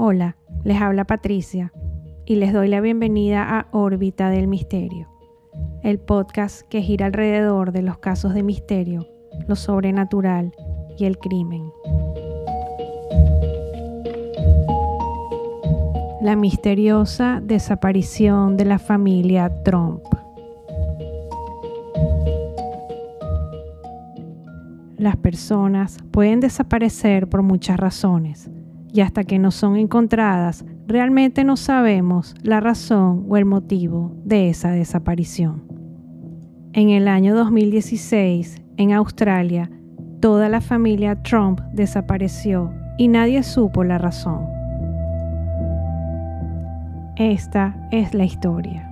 Hola, les habla Patricia y les doy la bienvenida a Órbita del Misterio, el podcast que gira alrededor de los casos de misterio, lo sobrenatural y el crimen. La misteriosa desaparición de la familia Trump. Las personas pueden desaparecer por muchas razones y hasta que no son encontradas, realmente no sabemos la razón o el motivo de esa desaparición. En el año 2016, en Australia, toda la familia Trump desapareció y nadie supo la razón. Esta es la historia.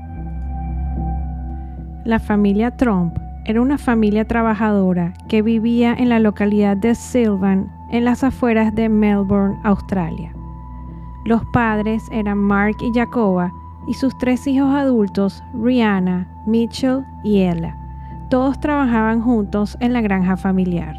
La familia Trump era una familia trabajadora que vivía en la localidad de Sylvan, en las afueras de Melbourne, Australia. Los padres eran Mark y Jacoba y sus tres hijos adultos, Rihanna, Mitchell y Ella. Todos trabajaban juntos en la granja familiar.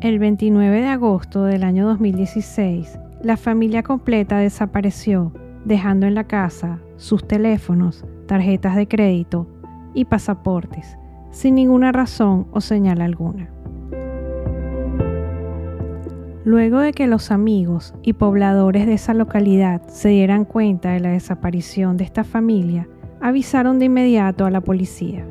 El 29 de agosto del año 2016, la familia completa desapareció, dejando en la casa sus teléfonos, tarjetas de crédito, y pasaportes, sin ninguna razón o señal alguna. Luego de que los amigos y pobladores de esa localidad se dieran cuenta de la desaparición de esta familia, avisaron de inmediato a la policía.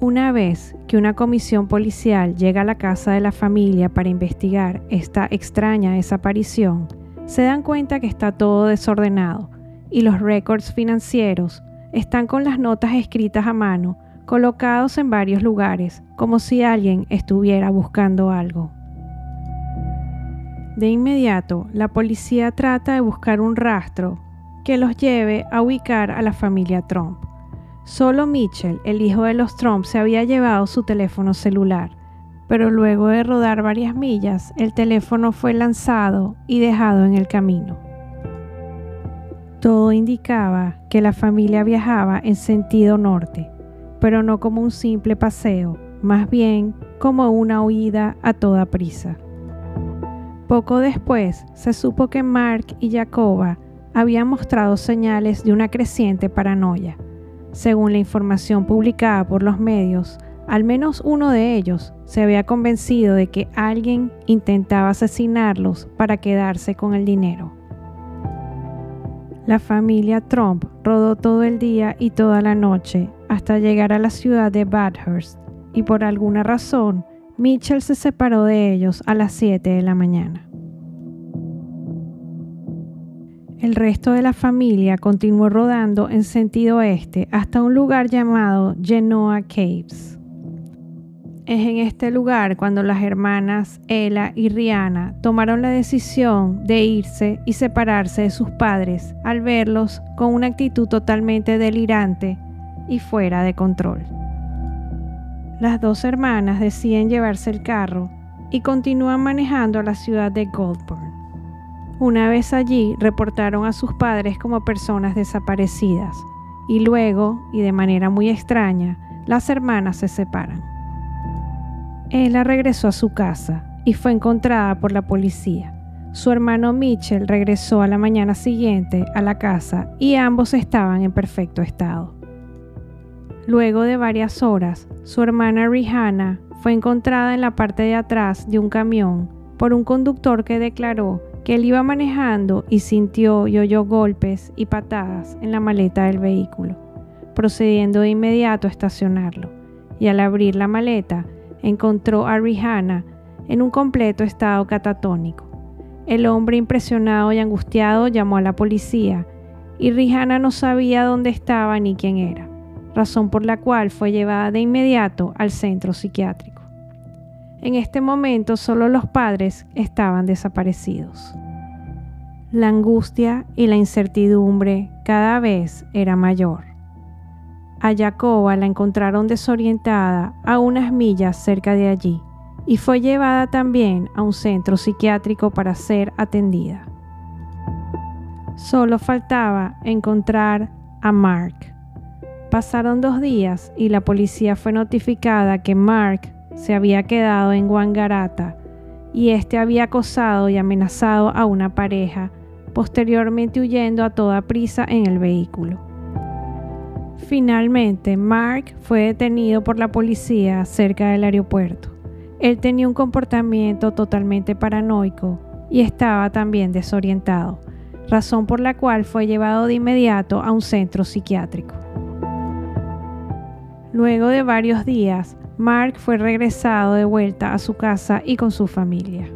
Una vez que una comisión policial llega a la casa de la familia para investigar esta extraña desaparición, se dan cuenta que está todo desordenado y los récords financieros están con las notas escritas a mano, colocados en varios lugares, como si alguien estuviera buscando algo. De inmediato, la policía trata de buscar un rastro que los lleve a ubicar a la familia Trump. Solo Mitchell, el hijo de los Trump, se había llevado su teléfono celular, pero luego de rodar varias millas, el teléfono fue lanzado y dejado en el camino. Todo indicaba que la familia viajaba en sentido norte, pero no como un simple paseo, más bien como una huida a toda prisa. Poco después se supo que Mark y Jacoba habían mostrado señales de una creciente paranoia. Según la información publicada por los medios, al menos uno de ellos se había convencido de que alguien intentaba asesinarlos para quedarse con el dinero. La familia Trump rodó todo el día y toda la noche hasta llegar a la ciudad de Bathurst y por alguna razón Mitchell se separó de ellos a las 7 de la mañana. El resto de la familia continuó rodando en sentido oeste hasta un lugar llamado Genoa Caves. Es en este lugar cuando las hermanas Ella y Rihanna tomaron la decisión de irse y separarse de sus padres al verlos con una actitud totalmente delirante y fuera de control. Las dos hermanas deciden llevarse el carro y continúan manejando a la ciudad de Goldburn. Una vez allí reportaron a sus padres como personas desaparecidas y luego, y de manera muy extraña, las hermanas se separan. Ella regresó a su casa y fue encontrada por la policía. Su hermano Mitchell regresó a la mañana siguiente a la casa y ambos estaban en perfecto estado. Luego de varias horas, su hermana Rihanna fue encontrada en la parte de atrás de un camión por un conductor que declaró que él iba manejando y sintió y oyó golpes y patadas en la maleta del vehículo, procediendo de inmediato a estacionarlo. Y al abrir la maleta, encontró a Rihanna en un completo estado catatónico. El hombre impresionado y angustiado llamó a la policía y Rihanna no sabía dónde estaba ni quién era, razón por la cual fue llevada de inmediato al centro psiquiátrico. En este momento solo los padres estaban desaparecidos. La angustia y la incertidumbre cada vez era mayor. A Jacoba la encontraron desorientada a unas millas cerca de allí y fue llevada también a un centro psiquiátrico para ser atendida. Solo faltaba encontrar a Mark. Pasaron dos días y la policía fue notificada que Mark se había quedado en Wangarata y este había acosado y amenazado a una pareja, posteriormente huyendo a toda prisa en el vehículo. Finalmente, Mark fue detenido por la policía cerca del aeropuerto. Él tenía un comportamiento totalmente paranoico y estaba también desorientado, razón por la cual fue llevado de inmediato a un centro psiquiátrico. Luego de varios días, Mark fue regresado de vuelta a su casa y con su familia.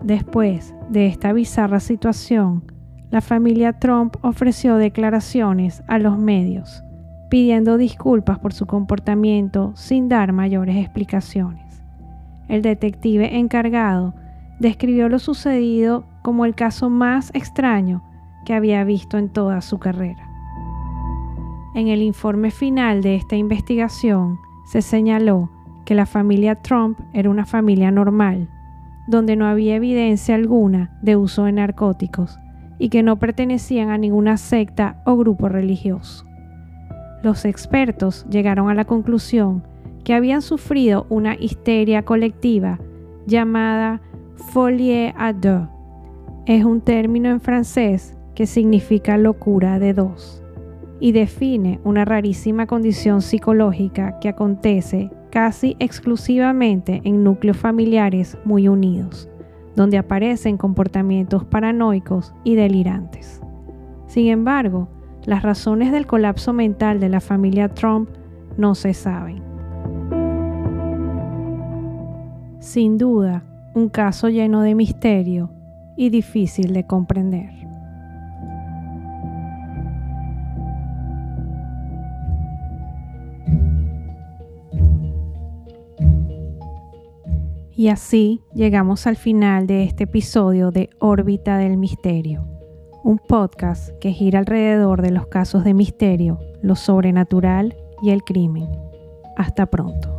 Después de esta bizarra situación, la familia Trump ofreció declaraciones a los medios, pidiendo disculpas por su comportamiento sin dar mayores explicaciones. El detective encargado describió lo sucedido como el caso más extraño que había visto en toda su carrera. En el informe final de esta investigación se señaló que la familia Trump era una familia normal, donde no había evidencia alguna de uso de narcóticos y que no pertenecían a ninguna secta o grupo religioso. Los expertos llegaron a la conclusión que habían sufrido una histeria colectiva llamada folie à deux. Es un término en francés que significa locura de dos y define una rarísima condición psicológica que acontece casi exclusivamente en núcleos familiares muy unidos, donde aparecen comportamientos paranoicos y delirantes. Sin embargo, las razones del colapso mental de la familia Trump no se saben. Sin duda, un caso lleno de misterio y difícil de comprender. Y así llegamos al final de este episodio de Órbita del Misterio, un podcast que gira alrededor de los casos de misterio, lo sobrenatural y el crimen. Hasta pronto.